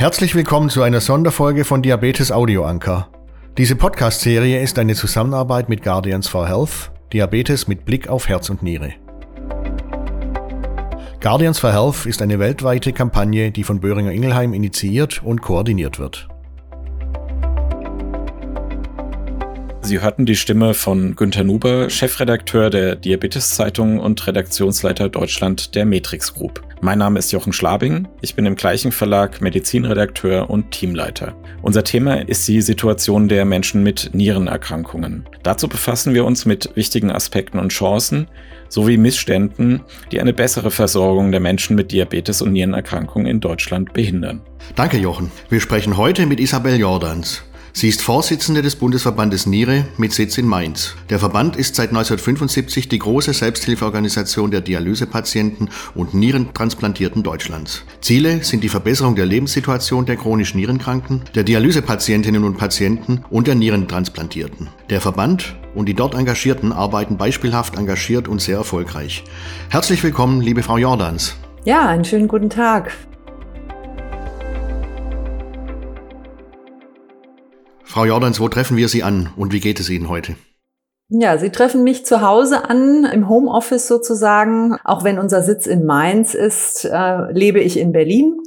Herzlich willkommen zu einer Sonderfolge von Diabetes Audio Anker. Diese Podcast-Serie ist eine Zusammenarbeit mit Guardians for Health, Diabetes mit Blick auf Herz und Niere. Guardians for Health ist eine weltweite Kampagne, die von Böhringer Ingelheim initiiert und koordiniert wird. Sie hörten die Stimme von Günter Nuber, Chefredakteur der Diabetes-Zeitung und Redaktionsleiter Deutschland der Matrix Group. Mein Name ist Jochen Schlabing. Ich bin im gleichen Verlag Medizinredakteur und Teamleiter. Unser Thema ist die Situation der Menschen mit Nierenerkrankungen. Dazu befassen wir uns mit wichtigen Aspekten und Chancen sowie Missständen, die eine bessere Versorgung der Menschen mit Diabetes und Nierenerkrankungen in Deutschland behindern. Danke, Jochen. Wir sprechen heute mit Isabel Jordans. Sie ist Vorsitzende des Bundesverbandes Niere mit Sitz in Mainz. Der Verband ist seit 1975 die große Selbsthilfeorganisation der Dialysepatienten und Nierentransplantierten Deutschlands. Ziele sind die Verbesserung der Lebenssituation der chronisch Nierenkranken, der Dialysepatientinnen und Patienten und der Nierentransplantierten. Der Verband und die dort Engagierten arbeiten beispielhaft engagiert und sehr erfolgreich. Herzlich willkommen, liebe Frau Jordans. Ja, einen schönen guten Tag. Frau Jordans, wo treffen wir Sie an und wie geht es Ihnen heute? Ja, Sie treffen mich zu Hause an, im Homeoffice sozusagen. Auch wenn unser Sitz in Mainz ist, äh, lebe ich in Berlin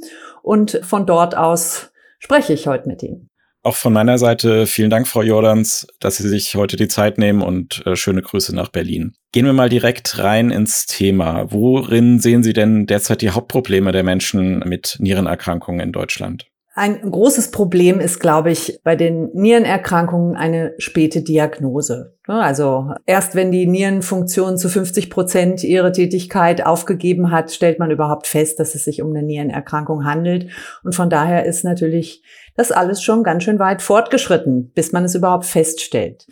und von dort aus spreche ich heute mit Ihnen. Auch von meiner Seite vielen Dank, Frau Jordans, dass Sie sich heute die Zeit nehmen und äh, schöne Grüße nach Berlin. Gehen wir mal direkt rein ins Thema. Worin sehen Sie denn derzeit die Hauptprobleme der Menschen mit Nierenerkrankungen in Deutschland? Ein großes Problem ist, glaube ich, bei den Nierenerkrankungen eine späte Diagnose. Also erst wenn die Nierenfunktion zu 50 Prozent ihre Tätigkeit aufgegeben hat, stellt man überhaupt fest, dass es sich um eine Nierenerkrankung handelt. Und von daher ist natürlich das alles schon ganz schön weit fortgeschritten, bis man es überhaupt feststellt.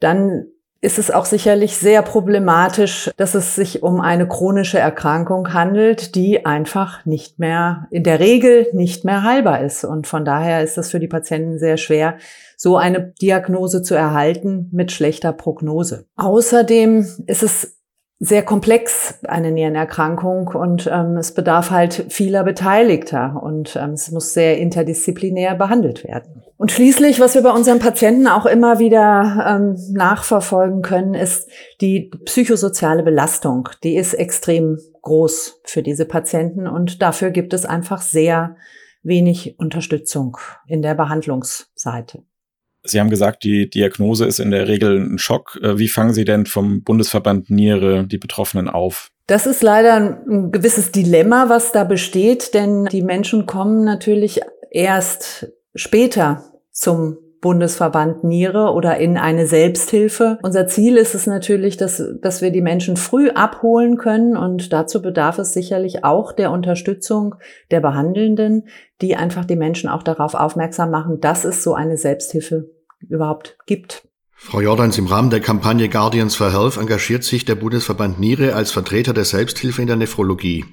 Dann ist es auch sicherlich sehr problematisch, dass es sich um eine chronische Erkrankung handelt, die einfach nicht mehr, in der Regel nicht mehr heilbar ist. Und von daher ist es für die Patienten sehr schwer, so eine Diagnose zu erhalten mit schlechter Prognose. Außerdem ist es sehr komplex, eine Nierenerkrankung, und ähm, es bedarf halt vieler Beteiligter und ähm, es muss sehr interdisziplinär behandelt werden. Und schließlich, was wir bei unseren Patienten auch immer wieder ähm, nachverfolgen können, ist die psychosoziale Belastung. Die ist extrem groß für diese Patienten und dafür gibt es einfach sehr wenig Unterstützung in der Behandlungsseite. Sie haben gesagt, die Diagnose ist in der Regel ein Schock. Äh, wie fangen Sie denn vom Bundesverband Niere die Betroffenen auf? Das ist leider ein gewisses Dilemma, was da besteht, denn die Menschen kommen natürlich erst später zum Bundesverband Niere oder in eine Selbsthilfe. Unser Ziel ist es natürlich, dass, dass wir die Menschen früh abholen können und dazu bedarf es sicherlich auch der Unterstützung der Behandelnden, die einfach die Menschen auch darauf aufmerksam machen, dass es so eine Selbsthilfe überhaupt gibt. Frau Jordans, im Rahmen der Kampagne Guardians for Health engagiert sich der Bundesverband Niere als Vertreter der Selbsthilfe in der Nephrologie.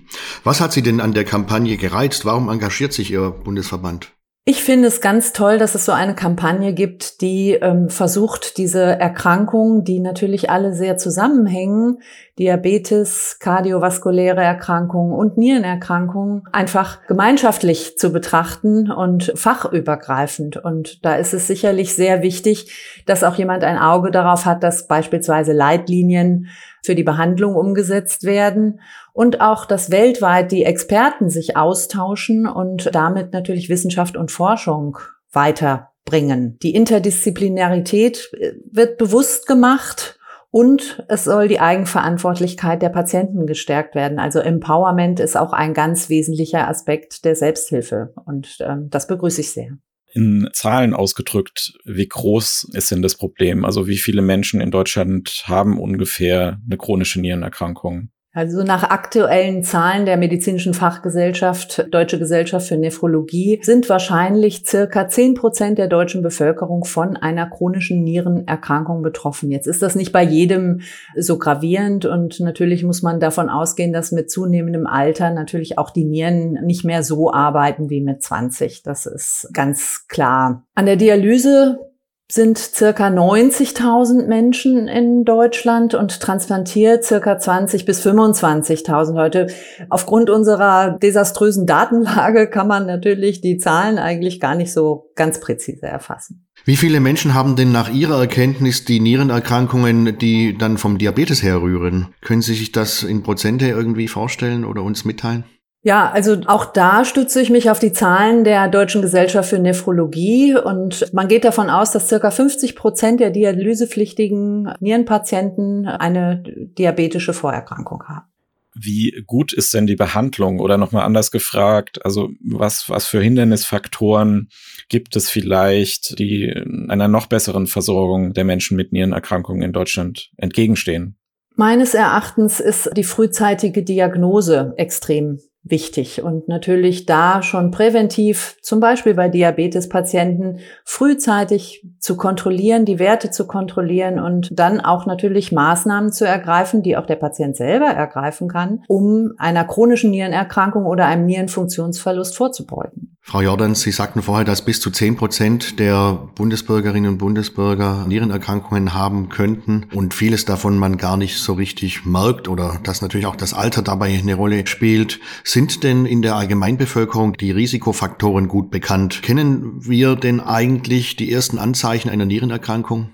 Was hat Sie denn an der Kampagne gereizt? Warum engagiert sich Ihr Bundesverband? Ich finde es ganz toll, dass es so eine Kampagne gibt, die ähm, versucht, diese Erkrankungen, die natürlich alle sehr zusammenhängen, Diabetes, kardiovaskuläre Erkrankungen und Nierenerkrankungen, einfach gemeinschaftlich zu betrachten und fachübergreifend. Und da ist es sicherlich sehr wichtig, dass auch jemand ein Auge darauf hat, dass beispielsweise Leitlinien für die Behandlung umgesetzt werden und auch, dass weltweit die Experten sich austauschen und damit natürlich Wissenschaft und Forschung weiterbringen. Die Interdisziplinarität äh, wird bewusst gemacht und es soll die Eigenverantwortlichkeit der Patienten gestärkt werden. Also Empowerment ist auch ein ganz wesentlicher Aspekt der Selbsthilfe und ähm, das begrüße ich sehr. In Zahlen ausgedrückt, wie groß ist denn das Problem? Also wie viele Menschen in Deutschland haben ungefähr eine chronische Nierenerkrankung? Also nach aktuellen Zahlen der medizinischen Fachgesellschaft, Deutsche Gesellschaft für Nephrologie, sind wahrscheinlich circa zehn Prozent der deutschen Bevölkerung von einer chronischen Nierenerkrankung betroffen. Jetzt ist das nicht bei jedem so gravierend und natürlich muss man davon ausgehen, dass mit zunehmendem Alter natürlich auch die Nieren nicht mehr so arbeiten wie mit 20. Das ist ganz klar. An der Dialyse sind circa 90.000 Menschen in Deutschland und transplantiert circa 20 bis 25.000 Leute. Aufgrund unserer desaströsen Datenlage kann man natürlich die Zahlen eigentlich gar nicht so ganz präzise erfassen. Wie viele Menschen haben denn nach Ihrer Erkenntnis die Nierenerkrankungen, die dann vom Diabetes herrühren? Können Sie sich das in Prozente irgendwie vorstellen oder uns mitteilen? Ja, also auch da stütze ich mich auf die Zahlen der Deutschen Gesellschaft für Nephrologie und man geht davon aus, dass circa 50 Prozent der dialysepflichtigen Nierenpatienten eine diabetische Vorerkrankung haben. Wie gut ist denn die Behandlung? Oder nochmal anders gefragt, also was, was für Hindernisfaktoren gibt es vielleicht, die einer noch besseren Versorgung der Menschen mit Nierenerkrankungen in Deutschland entgegenstehen? Meines Erachtens ist die frühzeitige Diagnose extrem wichtig und natürlich da schon präventiv, zum Beispiel bei Diabetespatienten, frühzeitig zu kontrollieren, die Werte zu kontrollieren und dann auch natürlich Maßnahmen zu ergreifen, die auch der Patient selber ergreifen kann, um einer chronischen Nierenerkrankung oder einem Nierenfunktionsverlust vorzubeugen. Frau Jordans, Sie sagten vorher, dass bis zu zehn Prozent der Bundesbürgerinnen und Bundesbürger Nierenerkrankungen haben könnten und vieles davon man gar nicht so richtig merkt oder dass natürlich auch das Alter dabei eine Rolle spielt. Sind denn in der Allgemeinbevölkerung die Risikofaktoren gut bekannt? Kennen wir denn eigentlich die ersten Anzeichen einer Nierenerkrankung?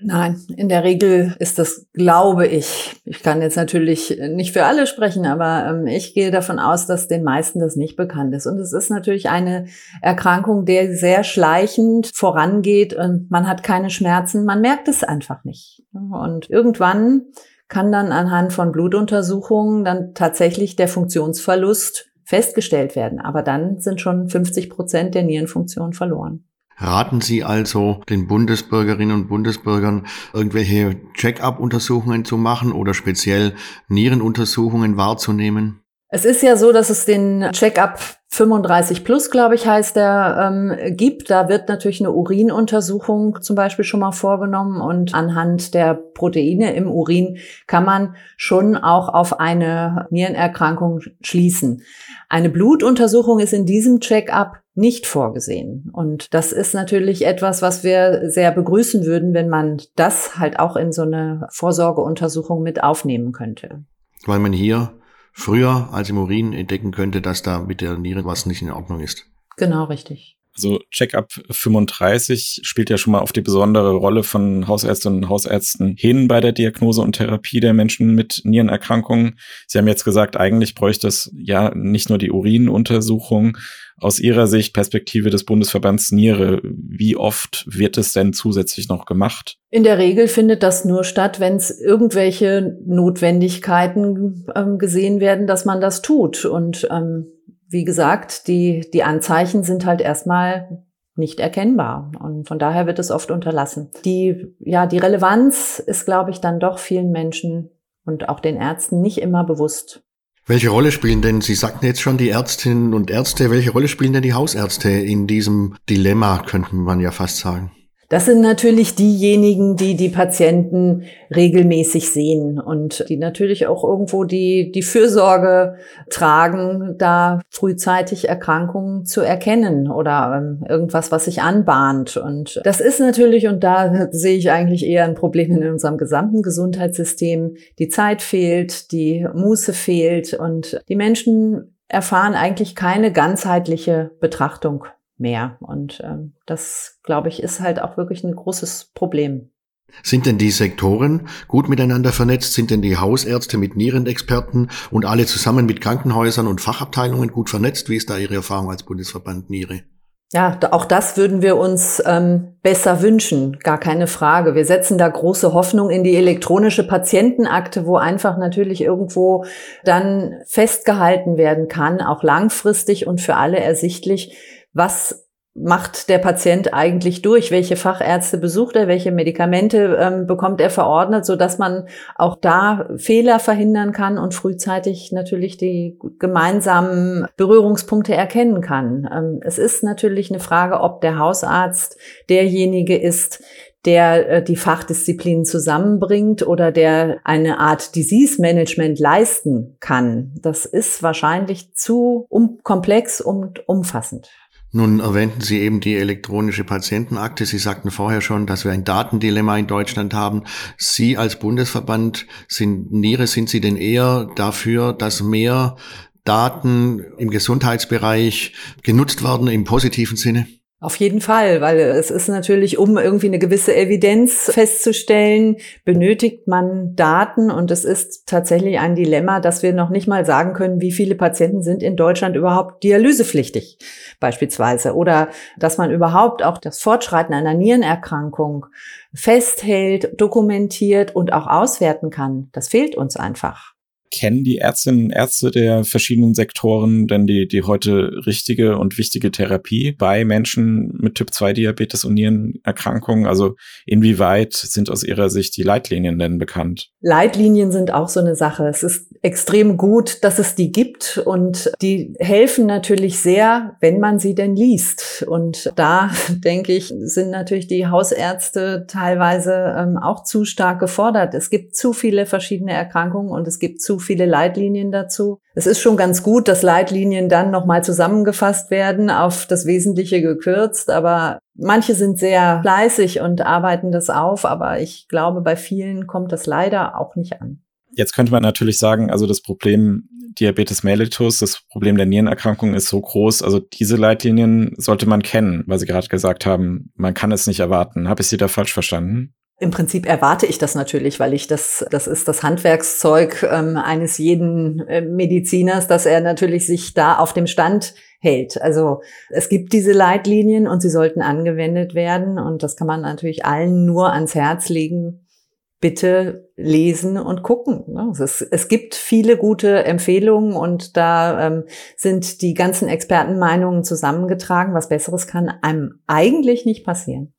Nein, in der Regel ist das, glaube ich, ich kann jetzt natürlich nicht für alle sprechen, aber ähm, ich gehe davon aus, dass den meisten das nicht bekannt ist. Und es ist natürlich eine Erkrankung, der sehr schleichend vorangeht und man hat keine Schmerzen, man merkt es einfach nicht. Und irgendwann kann dann anhand von Blutuntersuchungen dann tatsächlich der Funktionsverlust festgestellt werden. Aber dann sind schon 50 Prozent der Nierenfunktion verloren. Raten Sie also den Bundesbürgerinnen und Bundesbürgern, irgendwelche Check-up-Untersuchungen zu machen oder speziell Nierenuntersuchungen wahrzunehmen? Es ist ja so, dass es den Check-up 35 plus, glaube ich, heißt der, ähm, gibt. Da wird natürlich eine Urinuntersuchung zum Beispiel schon mal vorgenommen und anhand der Proteine im Urin kann man schon auch auf eine Nierenerkrankung schließen. Eine Blutuntersuchung ist in diesem Check-up nicht vorgesehen. Und das ist natürlich etwas, was wir sehr begrüßen würden, wenn man das halt auch in so eine Vorsorgeuntersuchung mit aufnehmen könnte. Weil man hier früher als im Urin entdecken könnte, dass da mit der Niere was nicht in Ordnung ist. Genau, richtig. Also Checkup 35 spielt ja schon mal auf die besondere Rolle von Hausärztinnen und Hausärzten hin bei der Diagnose und Therapie der Menschen mit Nierenerkrankungen. Sie haben jetzt gesagt, eigentlich bräuchte es ja nicht nur die Urinuntersuchung. Aus Ihrer Sicht, Perspektive des Bundesverbands Niere, wie oft wird es denn zusätzlich noch gemacht? In der Regel findet das nur statt, wenn es irgendwelche Notwendigkeiten ähm, gesehen werden, dass man das tut. Und ähm, wie gesagt, die, die Anzeichen sind halt erstmal nicht erkennbar. Und von daher wird es oft unterlassen. Die, ja, die Relevanz ist, glaube ich, dann doch vielen Menschen und auch den Ärzten nicht immer bewusst. Welche Rolle spielen denn, Sie sagten jetzt schon die Ärztinnen und Ärzte, welche Rolle spielen denn die Hausärzte in diesem Dilemma, könnte man ja fast sagen? Das sind natürlich diejenigen, die die Patienten regelmäßig sehen und die natürlich auch irgendwo die, die Fürsorge tragen, da frühzeitig Erkrankungen zu erkennen oder ähm, irgendwas, was sich anbahnt. Und das ist natürlich, und da sehe ich eigentlich eher ein Problem in unserem gesamten Gesundheitssystem, die Zeit fehlt, die Muße fehlt und die Menschen erfahren eigentlich keine ganzheitliche Betrachtung mehr. Und ähm, das, glaube ich, ist halt auch wirklich ein großes Problem. Sind denn die Sektoren gut miteinander vernetzt? Sind denn die Hausärzte mit Nierenexperten und alle zusammen mit Krankenhäusern und Fachabteilungen gut vernetzt? Wie ist da Ihre Erfahrung als Bundesverband Niere? Ja, auch das würden wir uns ähm, besser wünschen, gar keine Frage. Wir setzen da große Hoffnung in die elektronische Patientenakte, wo einfach natürlich irgendwo dann festgehalten werden kann, auch langfristig und für alle ersichtlich, was macht der Patient eigentlich durch? Welche Fachärzte besucht er? Welche Medikamente ähm, bekommt er verordnet, so dass man auch da Fehler verhindern kann und frühzeitig natürlich die gemeinsamen Berührungspunkte erkennen kann. Ähm, es ist natürlich eine Frage, ob der Hausarzt derjenige ist, der äh, die Fachdisziplinen zusammenbringt oder der eine Art Disease Management leisten kann. Das ist wahrscheinlich zu um komplex und umfassend. Nun erwähnten Sie eben die elektronische Patientenakte. Sie sagten vorher schon, dass wir ein Datendilemma in Deutschland haben. Sie als Bundesverband sind Niere, sind Sie denn eher dafür, dass mehr Daten im Gesundheitsbereich genutzt werden im positiven Sinne? Auf jeden Fall, weil es ist natürlich, um irgendwie eine gewisse Evidenz festzustellen, benötigt man Daten und es ist tatsächlich ein Dilemma, dass wir noch nicht mal sagen können, wie viele Patienten sind in Deutschland überhaupt dialysepflichtig beispielsweise oder dass man überhaupt auch das Fortschreiten einer Nierenerkrankung festhält, dokumentiert und auch auswerten kann. Das fehlt uns einfach kennen die Ärztinnen und Ärzte der verschiedenen Sektoren denn die, die heute richtige und wichtige Therapie bei Menschen mit Typ-2-Diabetes und Nierenerkrankungen? Also inwieweit sind aus Ihrer Sicht die Leitlinien denn bekannt? Leitlinien sind auch so eine Sache. Es ist extrem gut, dass es die gibt und die helfen natürlich sehr, wenn man sie denn liest. Und da, denke ich, sind natürlich die Hausärzte teilweise ähm, auch zu stark gefordert. Es gibt zu viele verschiedene Erkrankungen und es gibt zu viele Leitlinien dazu. Es ist schon ganz gut, dass Leitlinien dann nochmal zusammengefasst werden, auf das Wesentliche gekürzt, aber manche sind sehr fleißig und arbeiten das auf, aber ich glaube, bei vielen kommt das leider auch nicht an. Jetzt könnte man natürlich sagen, also das Problem Diabetes mellitus, das Problem der Nierenerkrankung ist so groß. Also diese Leitlinien sollte man kennen, weil Sie gerade gesagt haben, man kann es nicht erwarten. Habe ich Sie da falsch verstanden? Im Prinzip erwarte ich das natürlich, weil ich das, das ist das Handwerkszeug ähm, eines jeden äh, Mediziners, dass er natürlich sich da auf dem Stand hält. Also es gibt diese Leitlinien und sie sollten angewendet werden und das kann man natürlich allen nur ans Herz legen. Bitte lesen und gucken. Ne? Es, es gibt viele gute Empfehlungen und da ähm, sind die ganzen Expertenmeinungen zusammengetragen. Was Besseres kann einem eigentlich nicht passieren.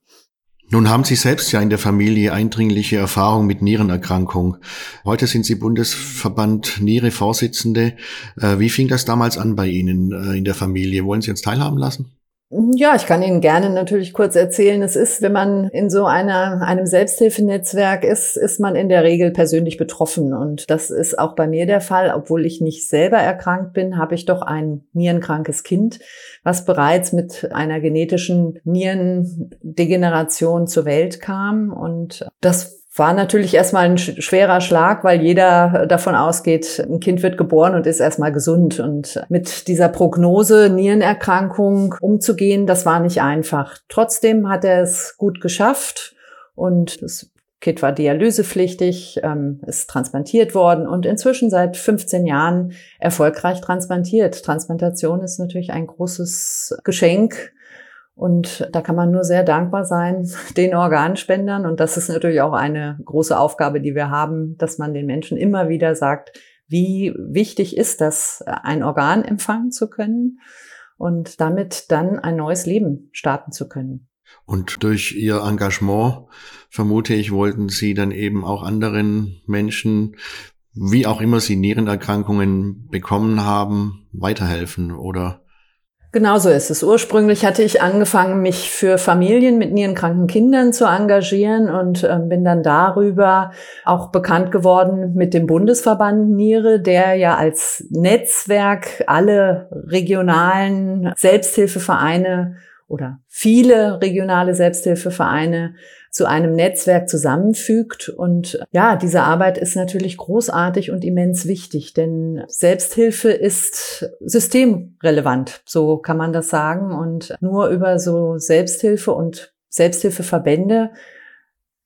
Nun haben Sie selbst ja in der Familie eindringliche Erfahrung mit Nierenerkrankung. Heute sind Sie Bundesverband Niere-Vorsitzende. Äh, wie fing das damals an bei Ihnen äh, in der Familie? Wollen Sie uns teilhaben lassen? Ja, ich kann Ihnen gerne natürlich kurz erzählen. Es ist, wenn man in so einer, einem Selbsthilfenetzwerk ist, ist man in der Regel persönlich betroffen. Und das ist auch bei mir der Fall. Obwohl ich nicht selber erkrankt bin, habe ich doch ein nierenkrankes Kind, was bereits mit einer genetischen Nierendegeneration zur Welt kam. Und das war natürlich erstmal ein schwerer Schlag, weil jeder davon ausgeht, ein Kind wird geboren und ist erstmal gesund. Und mit dieser Prognose, Nierenerkrankung umzugehen, das war nicht einfach. Trotzdem hat er es gut geschafft und das Kind war dialysepflichtig, ähm, ist transplantiert worden und inzwischen seit 15 Jahren erfolgreich transplantiert. Transplantation ist natürlich ein großes Geschenk und da kann man nur sehr dankbar sein den Organspendern. Und das ist natürlich auch eine große Aufgabe, die wir haben, dass man den Menschen immer wieder sagt, wie wichtig ist das, ein Organ empfangen zu können und damit dann ein neues Leben starten zu können. Und durch Ihr Engagement, vermute ich, wollten Sie dann eben auch anderen Menschen, wie auch immer sie Nierenerkrankungen bekommen haben, weiterhelfen oder Genauso ist es. Ursprünglich hatte ich angefangen, mich für Familien mit nierenkranken Kindern zu engagieren und äh, bin dann darüber auch bekannt geworden mit dem Bundesverband Niere, der ja als Netzwerk alle regionalen Selbsthilfevereine oder viele regionale Selbsthilfevereine zu einem Netzwerk zusammenfügt. Und ja, diese Arbeit ist natürlich großartig und immens wichtig, denn Selbsthilfe ist systemrelevant, so kann man das sagen. Und nur über so Selbsthilfe und Selbsthilfeverbände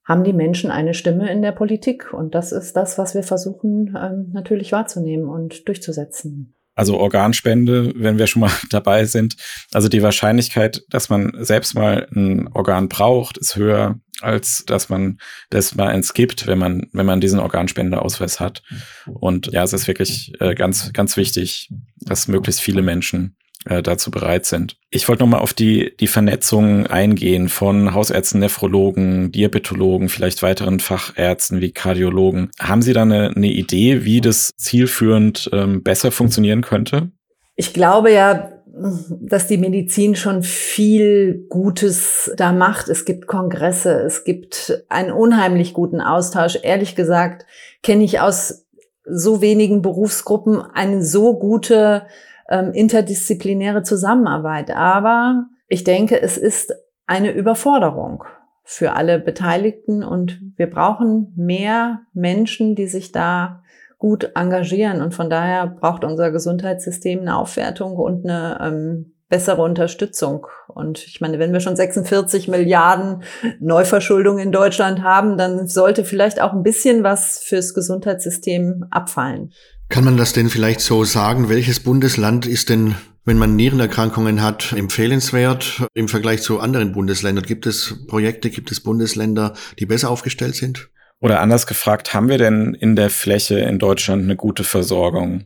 haben die Menschen eine Stimme in der Politik. Und das ist das, was wir versuchen ähm, natürlich wahrzunehmen und durchzusetzen. Also Organspende, wenn wir schon mal dabei sind. Also die Wahrscheinlichkeit, dass man selbst mal ein Organ braucht, ist höher, als dass man das mal eins gibt, wenn man, wenn man diesen Organspendeausweis hat. Und ja, es ist wirklich äh, ganz, ganz wichtig, dass möglichst viele Menschen äh, dazu bereit sind. Ich wollte nochmal auf die, die Vernetzung eingehen von Hausärzten, Nephrologen, Diabetologen, vielleicht weiteren Fachärzten wie Kardiologen. Haben Sie da eine, eine Idee, wie das zielführend ähm, besser funktionieren könnte? Ich glaube ja, dass die Medizin schon viel Gutes da macht. Es gibt Kongresse, es gibt einen unheimlich guten Austausch. Ehrlich gesagt kenne ich aus so wenigen Berufsgruppen eine so gute ähm, interdisziplinäre Zusammenarbeit. Aber ich denke, es ist eine Überforderung für alle Beteiligten und wir brauchen mehr Menschen, die sich da gut engagieren. Und von daher braucht unser Gesundheitssystem eine Aufwertung und eine ähm, bessere Unterstützung. Und ich meine, wenn wir schon 46 Milliarden Neuverschuldung in Deutschland haben, dann sollte vielleicht auch ein bisschen was fürs Gesundheitssystem abfallen. Kann man das denn vielleicht so sagen? Welches Bundesland ist denn, wenn man Nierenerkrankungen hat, empfehlenswert im Vergleich zu anderen Bundesländern? Gibt es Projekte, gibt es Bundesländer, die besser aufgestellt sind? Oder anders gefragt, haben wir denn in der Fläche in Deutschland eine gute Versorgung?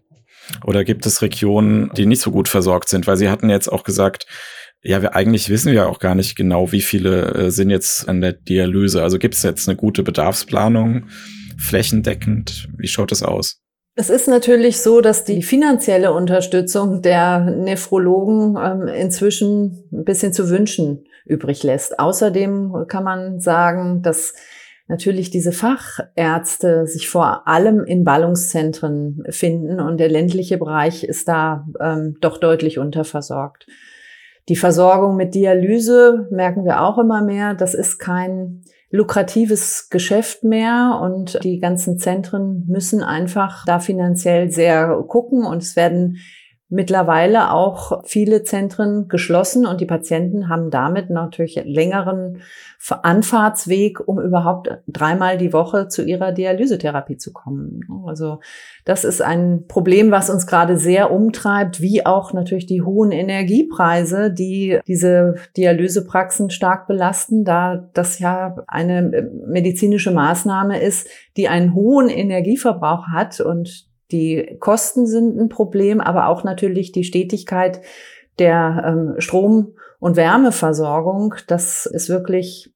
Oder gibt es Regionen, die nicht so gut versorgt sind? Weil Sie hatten jetzt auch gesagt, ja, wir eigentlich wissen wir auch gar nicht genau, wie viele äh, sind jetzt an der Dialyse. Also gibt es jetzt eine gute Bedarfsplanung flächendeckend? Wie schaut es aus? Es ist natürlich so, dass die finanzielle Unterstützung der Nephrologen ähm, inzwischen ein bisschen zu wünschen übrig lässt. Außerdem kann man sagen, dass natürlich diese Fachärzte sich vor allem in Ballungszentren finden und der ländliche Bereich ist da ähm, doch deutlich unterversorgt. Die Versorgung mit Dialyse merken wir auch immer mehr. Das ist kein lukratives Geschäft mehr und die ganzen Zentren müssen einfach da finanziell sehr gucken und es werden mittlerweile auch viele Zentren geschlossen und die Patienten haben damit natürlich längeren Anfahrtsweg, um überhaupt dreimal die Woche zu ihrer Dialysetherapie zu kommen. Also das ist ein Problem, was uns gerade sehr umtreibt, wie auch natürlich die hohen Energiepreise, die diese Dialysepraxen stark belasten, da das ja eine medizinische Maßnahme ist, die einen hohen Energieverbrauch hat und die Kosten sind ein Problem, aber auch natürlich die Stetigkeit der ähm, Strom- und Wärmeversorgung. Das ist wirklich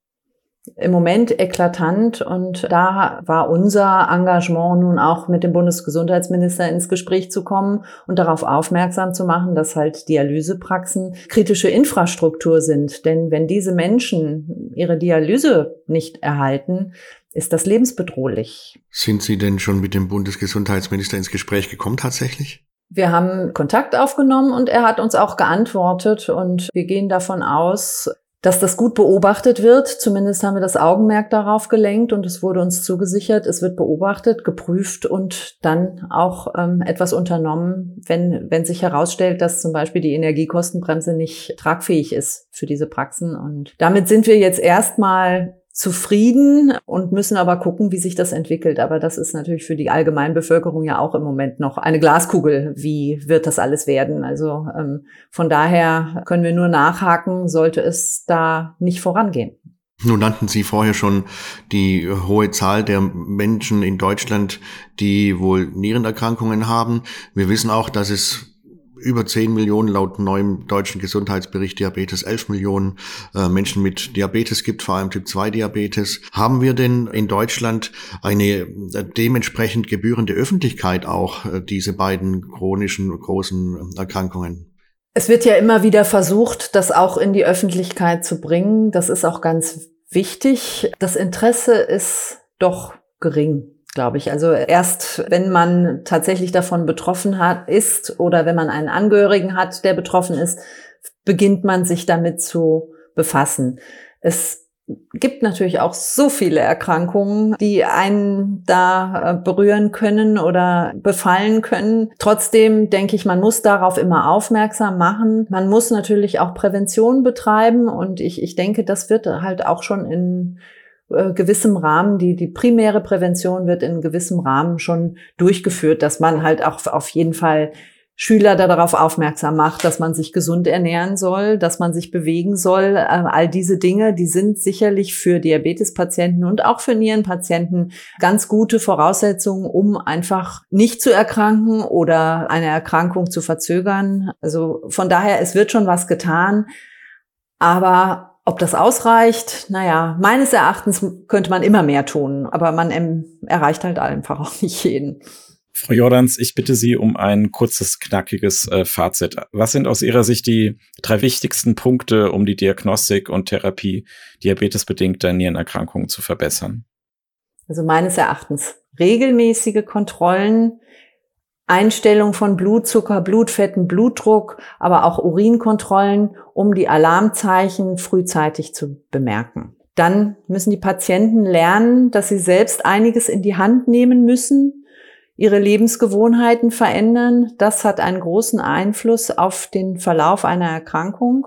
im Moment eklatant und da war unser Engagement nun auch mit dem Bundesgesundheitsminister ins Gespräch zu kommen und darauf aufmerksam zu machen, dass halt Dialysepraxen kritische Infrastruktur sind. Denn wenn diese Menschen ihre Dialyse nicht erhalten, ist das lebensbedrohlich. Sind Sie denn schon mit dem Bundesgesundheitsminister ins Gespräch gekommen tatsächlich? Wir haben Kontakt aufgenommen und er hat uns auch geantwortet und wir gehen davon aus, dass das gut beobachtet wird. Zumindest haben wir das Augenmerk darauf gelenkt und es wurde uns zugesichert, es wird beobachtet, geprüft und dann auch ähm, etwas unternommen, wenn, wenn sich herausstellt, dass zum Beispiel die Energiekostenbremse nicht tragfähig ist für diese Praxen. Und damit sind wir jetzt erstmal zufrieden und müssen aber gucken, wie sich das entwickelt. Aber das ist natürlich für die Allgemeinbevölkerung ja auch im Moment noch eine Glaskugel. Wie wird das alles werden? Also ähm, von daher können wir nur nachhaken, sollte es da nicht vorangehen. Nun nannten Sie vorher schon die hohe Zahl der Menschen in Deutschland, die wohl Nierenerkrankungen haben. Wir wissen auch, dass es über 10 Millionen laut neuem deutschen Gesundheitsbericht Diabetes, 11 Millionen äh, Menschen mit Diabetes gibt, vor allem Typ 2 Diabetes. Haben wir denn in Deutschland eine äh, dementsprechend gebührende Öffentlichkeit auch äh, diese beiden chronischen großen Erkrankungen? Es wird ja immer wieder versucht, das auch in die Öffentlichkeit zu bringen. Das ist auch ganz wichtig. Das Interesse ist doch gering glaube ich. Also erst wenn man tatsächlich davon betroffen hat, ist oder wenn man einen Angehörigen hat, der betroffen ist, beginnt man sich damit zu befassen. Es gibt natürlich auch so viele Erkrankungen, die einen da äh, berühren können oder befallen können. Trotzdem denke ich, man muss darauf immer aufmerksam machen. Man muss natürlich auch Prävention betreiben und ich, ich denke, das wird halt auch schon in äh, gewissem Rahmen, die, die primäre Prävention wird in gewissem Rahmen schon durchgeführt, dass man halt auch auf jeden Fall Schüler darauf aufmerksam macht, dass man sich gesund ernähren soll, dass man sich bewegen soll. Äh, all diese Dinge, die sind sicherlich für Diabetespatienten und auch für Nierenpatienten ganz gute Voraussetzungen, um einfach nicht zu erkranken oder eine Erkrankung zu verzögern. Also von daher, es wird schon was getan. Aber ob das ausreicht, naja, meines Erachtens könnte man immer mehr tun, aber man erreicht halt einfach auch nicht jeden. Frau Jordans, ich bitte Sie um ein kurzes, knackiges äh, Fazit. Was sind aus Ihrer Sicht die drei wichtigsten Punkte, um die Diagnostik und Therapie diabetesbedingter Nierenerkrankungen zu verbessern? Also meines Erachtens regelmäßige Kontrollen, Einstellung von Blutzucker, Blutfetten, Blutdruck, aber auch Urinkontrollen, um die Alarmzeichen frühzeitig zu bemerken. Dann müssen die Patienten lernen, dass sie selbst einiges in die Hand nehmen müssen, ihre Lebensgewohnheiten verändern. Das hat einen großen Einfluss auf den Verlauf einer Erkrankung.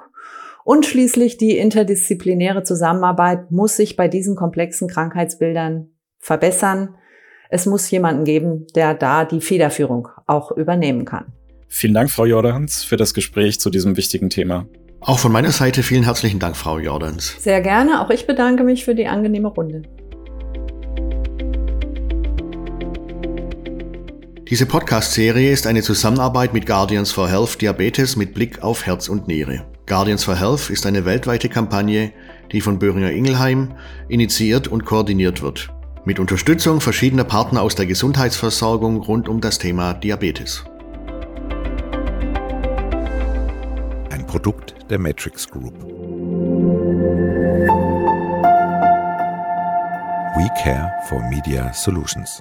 Und schließlich die interdisziplinäre Zusammenarbeit muss sich bei diesen komplexen Krankheitsbildern verbessern. Es muss jemanden geben, der da die Federführung auch übernehmen kann. Vielen Dank, Frau Jordans, für das Gespräch zu diesem wichtigen Thema. Auch von meiner Seite vielen herzlichen Dank, Frau Jordans. Sehr gerne. Auch ich bedanke mich für die angenehme Runde. Diese Podcast-Serie ist eine Zusammenarbeit mit Guardians for Health Diabetes mit Blick auf Herz und Niere. Guardians for Health ist eine weltweite Kampagne, die von Böhringer Ingelheim initiiert und koordiniert wird. Mit Unterstützung verschiedener Partner aus der Gesundheitsversorgung rund um das Thema Diabetes. Ein Produkt der Matrix Group. We care for Media Solutions.